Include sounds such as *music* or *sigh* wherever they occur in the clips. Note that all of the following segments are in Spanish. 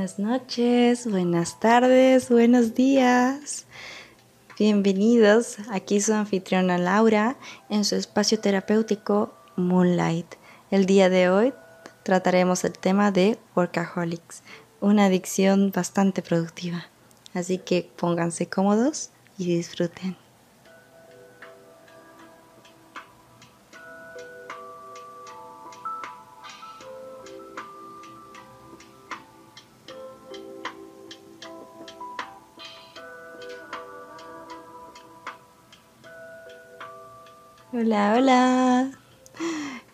Buenas noches, buenas tardes, buenos días. Bienvenidos, aquí su anfitriona Laura en su espacio terapéutico Moonlight. El día de hoy trataremos el tema de workaholics, una adicción bastante productiva. Así que pónganse cómodos y disfruten. Hola, hola.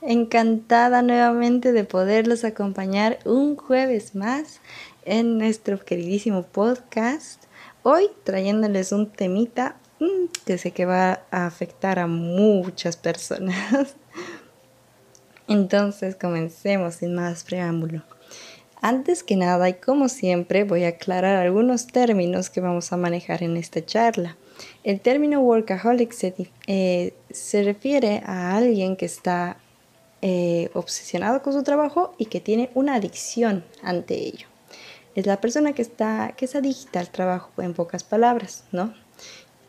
Encantada nuevamente de poderlos acompañar un jueves más en nuestro queridísimo podcast. Hoy trayéndoles un temita mm, que sé que va a afectar a muchas personas. *laughs* Entonces comencemos sin más preámbulo. Antes que nada y como siempre voy a aclarar algunos términos que vamos a manejar en esta charla. El término workaholic se, eh, refiere a alguien que está eh, obsesionado con su trabajo y que tiene una adicción ante ello. Es la persona que, está, que es adicta al trabajo, en pocas palabras, ¿no?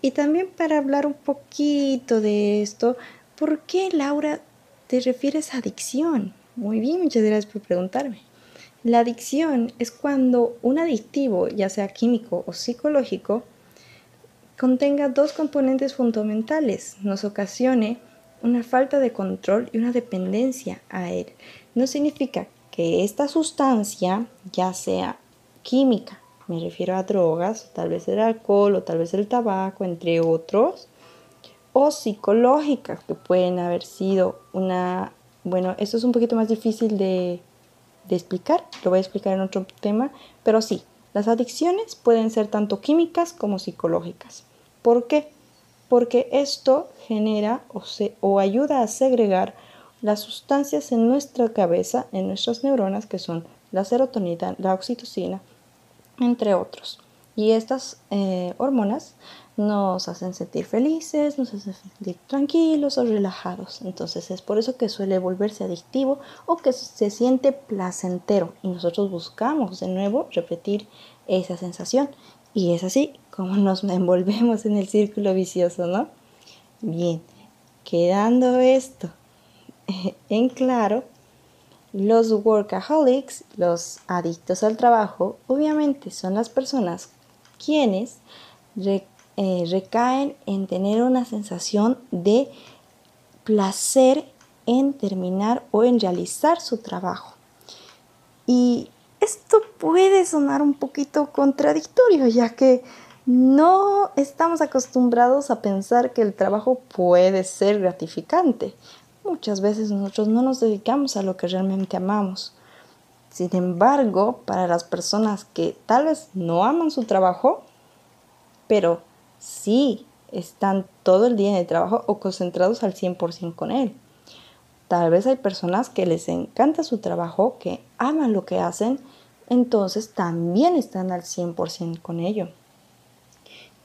Y también para hablar un poquito de esto, ¿por qué Laura te refieres a adicción? Muy bien, muchas gracias por preguntarme. La adicción es cuando un adictivo, ya sea químico o psicológico, contenga dos componentes fundamentales, nos ocasione una falta de control y una dependencia a él. No significa que esta sustancia, ya sea química, me refiero a drogas, tal vez el alcohol o tal vez el tabaco, entre otros, o psicológicas, que pueden haber sido una, bueno, esto es un poquito más difícil de, de explicar, lo voy a explicar en otro tema, pero sí, las adicciones pueden ser tanto químicas como psicológicas. ¿Por qué? Porque esto genera o, ayuda a segregar las sustancias en nuestra cabeza, en nuestras neuronas, que son la serotonina, la oxitocina, entre otros. Y estas eh, hormonas nos hacen sentir felices, nos hacen sentir tranquilos o relajados. Entonces es por eso que suele volverse adictivo o que se siente placentero y nosotros buscamos de nuevo repetir esa sensación. Y es así como nos *laughs* envolvemos en el círculo vicioso, ¿no? Bien, quedando esto *laughs* en claro, los workaholics, los adictos al trabajo, obviamente son las personas quienes eh, recaen en tener una sensación de placer en terminar o en realizar su trabajo. Y esto puede sonar un poquito contradictorio, ya que no estamos acostumbrados a pensar que el trabajo puede ser gratificante. Muchas veces nosotros no nos dedicamos a lo que realmente amamos. Sin embargo, para las personas que tal vez no aman su trabajo, pero sí están todo el día en el trabajo o concentrados al 100% con él. Tal vez hay personas que les encanta su trabajo, que aman lo que hacen, entonces también están al 100% con ello.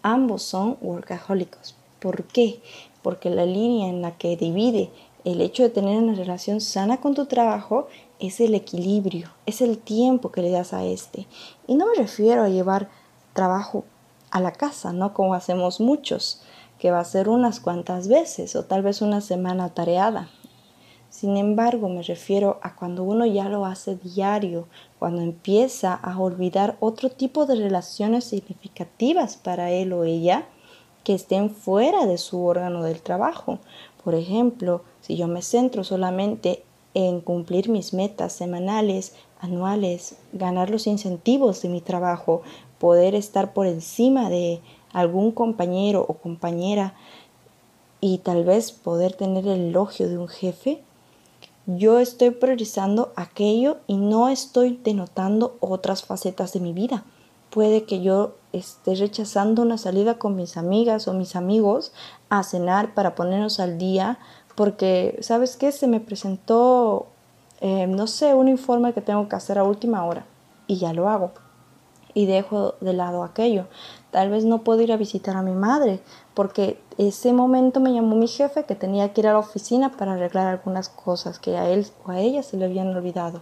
Ambos son workahólicos. ¿Por qué? Porque la línea en la que divide el hecho de tener una relación sana con tu trabajo es el equilibrio, es el tiempo que le das a este. Y no me refiero a llevar trabajo a la casa, ¿no? Como hacemos muchos, que va a ser unas cuantas veces o tal vez una semana tareada. Sin embargo, me refiero a cuando uno ya lo hace diario, cuando empieza a olvidar otro tipo de relaciones significativas para él o ella que estén fuera de su órgano del trabajo. Por ejemplo, si yo me centro solamente en cumplir mis metas semanales, anuales, ganar los incentivos de mi trabajo, poder estar por encima de algún compañero o compañera y tal vez poder tener el elogio de un jefe, yo estoy priorizando aquello y no estoy denotando otras facetas de mi vida. Puede que yo esté rechazando una salida con mis amigas o mis amigos a cenar para ponernos al día porque, ¿sabes qué? Se me presentó, eh, no sé, un informe que tengo que hacer a última hora y ya lo hago y dejo de lado aquello. Tal vez no puedo ir a visitar a mi madre porque ese momento me llamó mi jefe que tenía que ir a la oficina para arreglar algunas cosas que a él o a ella se le habían olvidado.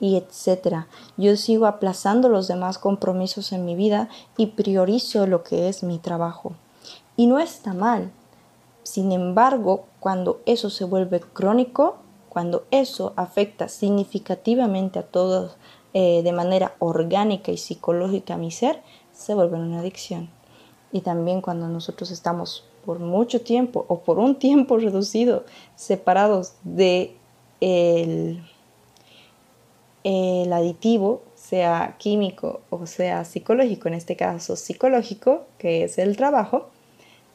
y etcétera. Yo sigo aplazando los demás compromisos en mi vida y priorizo lo que es mi trabajo. Y no está mal. Sin embargo, cuando eso se vuelve crónico, cuando eso afecta significativamente a todos eh, de manera orgánica y psicológica a mi ser, se vuelve una adicción. Y también cuando nosotros estamos por mucho tiempo o por un tiempo *laughs* reducido separados de el, el aditivo, sea químico o sea psicológico, en este caso psicológico, que es el trabajo,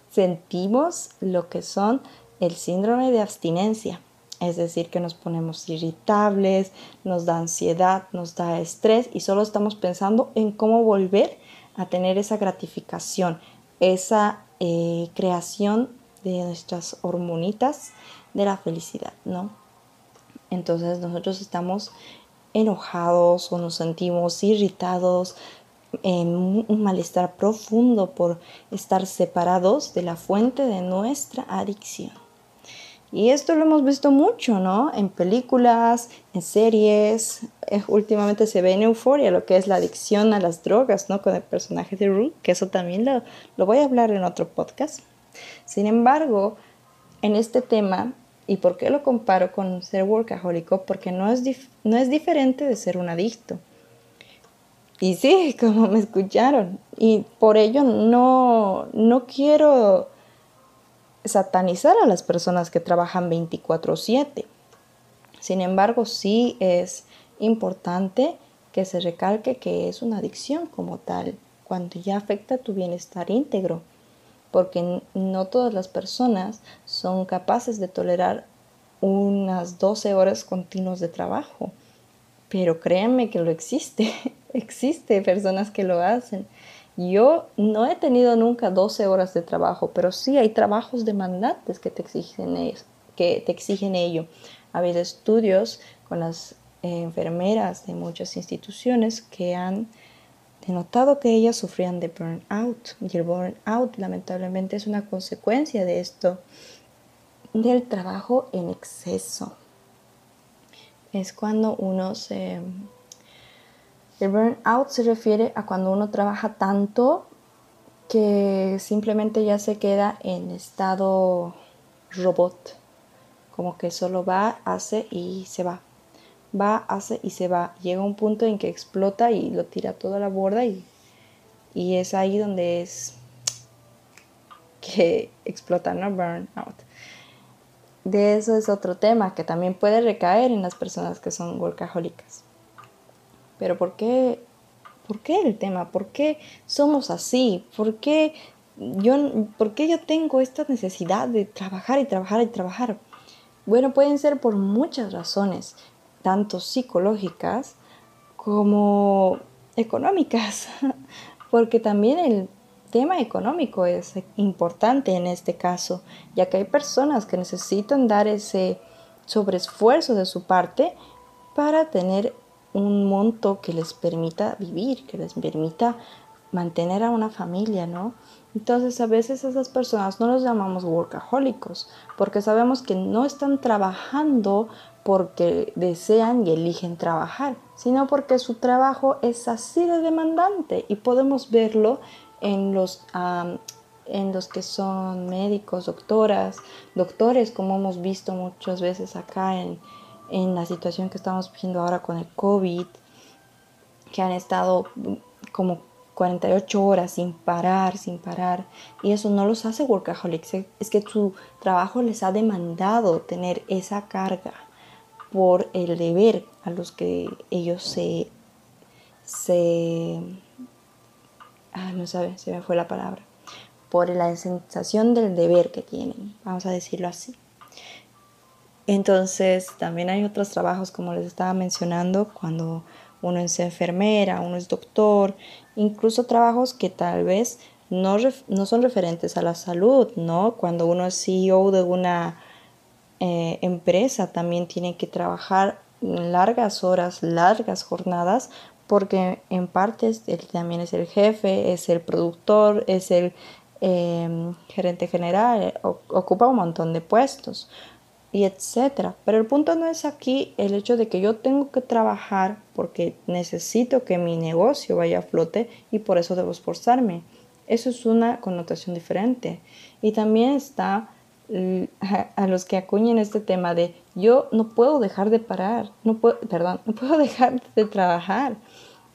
sentimos lo que son el síndrome de abstinencia. Es decir, que nos ponemos irritables, nos da ansiedad, nos da estrés y solo estamos pensando en cómo volver a tener esa gratificación, esa eh, creación de nuestras hormonitas de la felicidad, ¿no? Entonces nosotros estamos enojados o nos sentimos irritados, en un malestar profundo por estar separados de la fuente de nuestra adicción. Y esto lo hemos visto mucho, ¿no? En películas, en series. Eh, últimamente se ve en Euforia lo que es la adicción a las drogas, ¿no? Con el personaje de Rue, que eso también lo, voy a hablar en otro podcast. Sin embargo, en este tema, ¿y por qué lo comparo con ser workahólico? Porque no es, no es diferente de ser un adicto. Y sí, *laughs* como me escucharon. Y por ello no, no quiero satanizar a las personas que trabajan 24/7. Sin embargo, sí es importante que se recalque que es una adicción como tal, cuando ya afecta tu bienestar íntegro, porque no todas las personas son capaces de tolerar unas 12 horas continuas de trabajo. Pero créanme que lo existe, *laughs* existe personas que lo hacen. Yo no he tenido nunca 12 horas de trabajo, pero sí hay trabajos demandantes que te exigen, que te exigen ello. Ha habido estudios con las enfermeras de muchas instituciones que han denotado que ellas sufrían de burnout. Y el burnout lamentablemente es una consecuencia de esto, del trabajo en exceso. Es cuando uno se el burnout se refiere a cuando uno trabaja tanto que simplemente ya se queda en estado robot, como que solo va, hace y se va. Va, hace y se va. Llega un punto en que explota y lo tira toda la borda y, y es ahí donde es *tsk* que explota, ¿no? Burnout. De eso es otro tema que también puede recaer en las personas que son workahólicas. Pero ¿por qué, ¿por qué el tema? ¿Por qué somos así? ¿Por qué yo, ¿por qué yo tengo esta necesidad de trabajar y trabajar y trabajar? Bueno, pueden ser por muchas razones, tanto psicológicas como económicas, *laughs* porque también el tema económico es importante en este caso, ya que hay personas que necesitan dar ese sobreesfuerzo de su parte para tener un monto que les permita vivir, que les permita mantener a una familia, ¿no? Entonces a veces esas personas no los llamamos workahólicos porque sabemos que no están trabajando porque desean y eligen trabajar, sino porque su trabajo es así de demandante y podemos verlo en los, en los que son médicos, doctoras, doctores, como hemos visto muchas veces acá en, en la situación que estamos viviendo ahora con el COVID, que han estado como 48 horas sin parar, sin parar, y eso no los hace workaholics, es que su trabajo les ha demandado tener esa carga por el deber a los que ellos se, se, ah, no sabe, se me fue la palabra, por la sensación del deber que tienen, vamos a decirlo así. Entonces, también hay otros trabajos, como les estaba mencionando, cuando uno es enfermera, uno es doctor, incluso trabajos que tal vez no, no son referentes a la salud, ¿no? Cuando uno es CEO de una eh, empresa, también tiene que trabajar largas horas, largas jornadas, porque en parte él también es el jefe, es el productor, es el em, gerente general, ocupa un montón de puestos y etcétera. Pero el punto no es aquí el hecho de que yo tengo que trabajar porque necesito que mi negocio vaya a flote y por eso debo esforzarme. Eso es una connotación diferente. Y también está *laughs* a los que acuñen este tema de yo no puedo dejar de parar, no puedo, perdón, no puedo *laughs* dejar de trabajar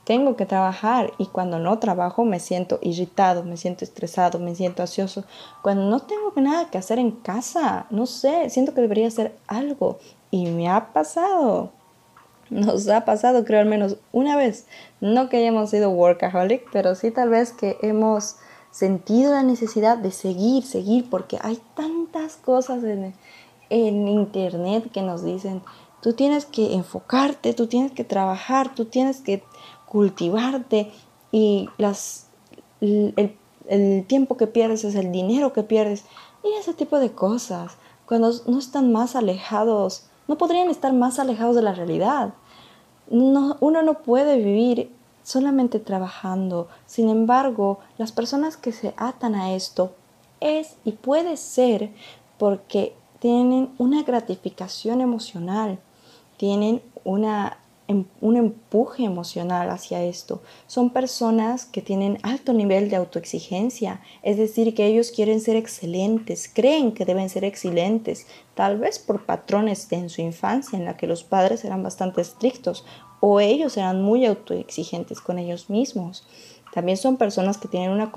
tengo que trabajar y cuando no trabajo me siento irritado, me siento estresado, me siento ansioso. Cuando no tengo nada que hacer en casa, no sé, siento que debería hacer algo y me ha pasado. Nos ha pasado, creo, al menos una vez. No que hayamos sido workaholic, pero sí tal vez que hemos sentido la necesidad de seguir, seguir, porque hay tantas cosas en, en internet que nos dicen, tú tienes que enfocarte, tú tienes que trabajar, tú tienes que cultivarte y las, el, el tiempo que pierdes es el dinero que pierdes y ese tipo de cosas, cuando no están más alejados, no podrían estar más alejados de la realidad. No, uno no puede vivir solamente trabajando. Sin embargo, las personas que se atan a esto es y puede ser porque tienen una gratificación emocional, tienen una un empuje emocional hacia esto. Son personas que tienen alto nivel de autoexigencia, es decir, que ellos quieren ser excelentes, creen que deben ser excelentes, tal vez por patrones de en su infancia en la que los padres eran bastante estrictos o ellos eran muy autoexigentes con ellos mismos. También son personas que tienen una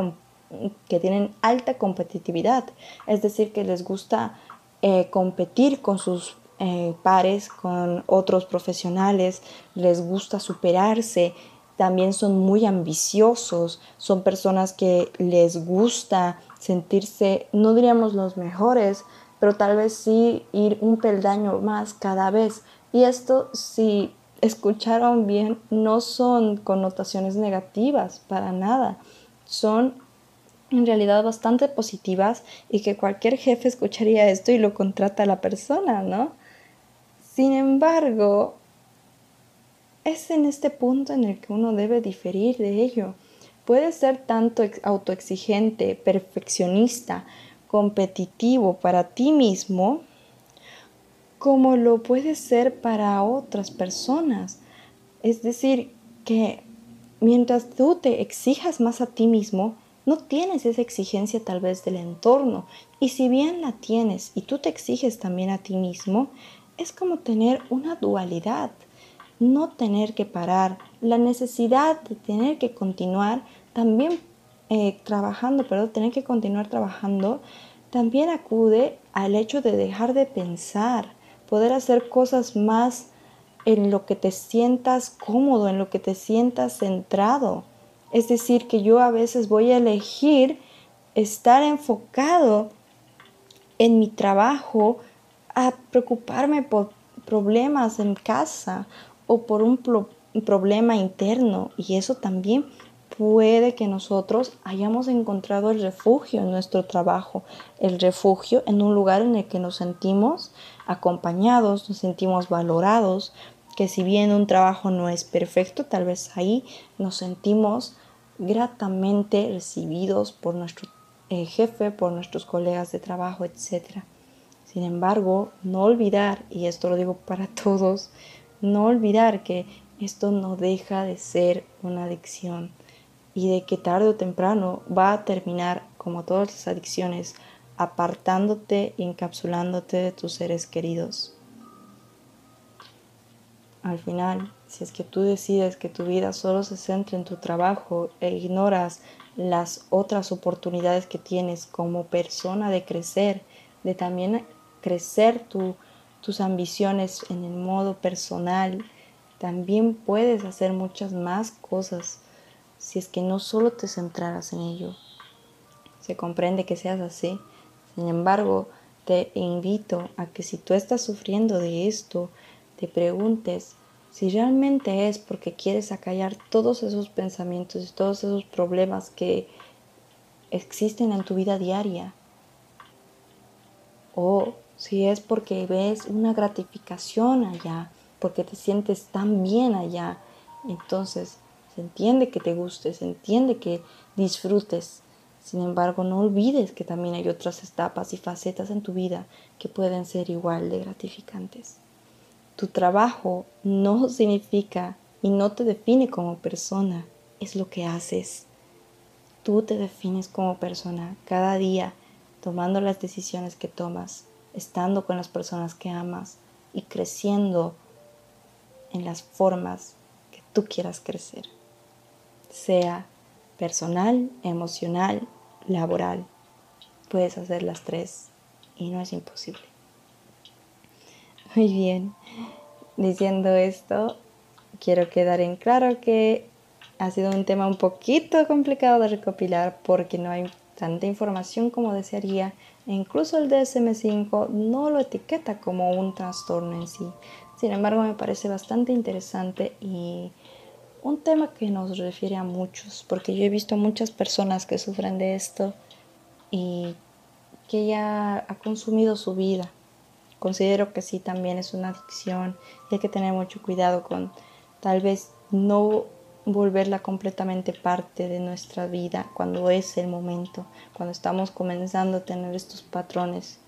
que tienen alta competitividad, es decir, que les gusta eh, competir con sus eh, pares, con otros profesionales, les gusta superarse, también son muy ambiciosos, son personas que les gusta sentirse, no diríamos los mejores, pero tal vez sí ir un peldaño más cada vez. Y esto, si escucharon bien, no son connotaciones negativas para nada, son en realidad bastante positivas y que cualquier jefe escucharía esto y lo contrata a la persona, ¿no? Sin embargo, es en este punto en el que uno debe diferir de ello. Puede ser tanto autoexigente, perfeccionista, competitivo para ti mismo, como lo puede ser para otras personas. Es decir, que mientras tú te exijas más a ti mismo, no tienes esa exigencia tal vez del entorno. Y si bien la tienes y tú te exiges también a ti mismo, es como tener una dualidad, no tener que parar, la necesidad de tener que continuar también eh, trabajando, pero tener que continuar trabajando, también acude al hecho de dejar de pensar, poder hacer cosas más en lo que te sientas cómodo, en lo que te sientas centrado. Es decir, que yo a veces voy a elegir estar enfocado en mi trabajo, a preocuparme por problemas en casa o por un problema interno y eso también puede que nosotros hayamos encontrado el refugio en nuestro trabajo, el refugio en un lugar en el que nos sentimos acompañados, nos sentimos valorados, que si bien un trabajo no es perfecto, tal vez ahí nos sentimos gratamente recibidos por nuestro eh, jefe, por nuestros colegas de trabajo, etcétera. Sin embargo, no olvidar, y esto lo digo para *laughs* todos, no olvidar que esto no deja de ser una adicción y de que tarde o temprano va a terminar, como todas las adicciones, apartándote y encapsulándote de tus seres queridos. Al final, si es que tú decides que tu vida solo se centra en tu trabajo e ignoras las otras oportunidades que tienes como persona de crecer, de también crecer tus ambiciones en el modo personal, también puedes hacer muchas más cosas si es que no solo te centraras en ello. Se comprende que seas así. Sin embargo, te invito a que si tú estás sufriendo de esto, te preguntes si realmente es porque quieres acallar todos esos pensamientos y todos esos problemas que existen en tu vida diaria. O si es porque ves una gratificación allá, porque te sientes tan bien allá, entonces se entiende que te guste, se entiende que disfrutes, Sin embargo, no olvides que también hay otras etapas y facetas en tu vida que pueden ser igual de gratificantes. Tu trabajo no significa y no te define como persona, es lo que haces. Tú te defines como persona cada día tomando las decisiones que tomas, estando con las personas que amas y creciendo en las formas que tú quieras crecer, sea personal, emocional, laboral. Puedes hacer las tres y no es imposible. Muy bien, diciendo esto, quiero quedar en claro que ha sido un tema un poquito complicado de recopilar porque no hay tanta información como desearía incluso el DSM5 no lo etiqueta como un trastorno en sí. Sin embargo, me parece bastante interesante y un tema que nos refiere a muchos, porque yo he visto muchas personas que sufren de esto y que ya ha consumido su vida. Considero que sí, también es una adicción y hay que tener mucho cuidado con tal vez no volverla completamente parte de nuestra vida cuando es el momento, cuando estamos comenzando a tener estos patrones.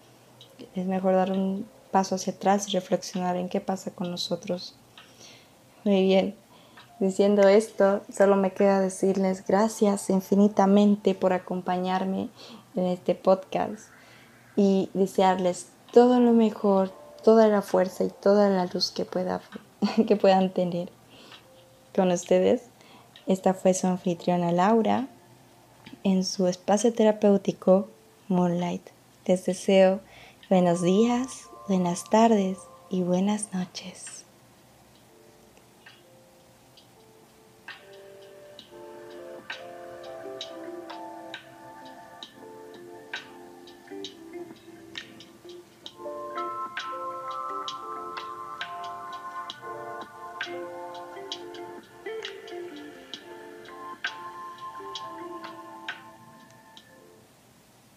Es mejor dar un paso hacia atrás y reflexionar en qué pasa con nosotros. Muy bien, diciendo esto, solo me queda decirles gracias infinitamente por acompañarme en este podcast y desearles todo lo mejor, toda la fuerza y toda la luz que, pueda, *laughs* que puedan tener con ustedes. Esta fue su anfitriona Laura en su espacio terapéutico Moonlight. Les deseo buenos días, buenas tardes y buenas noches.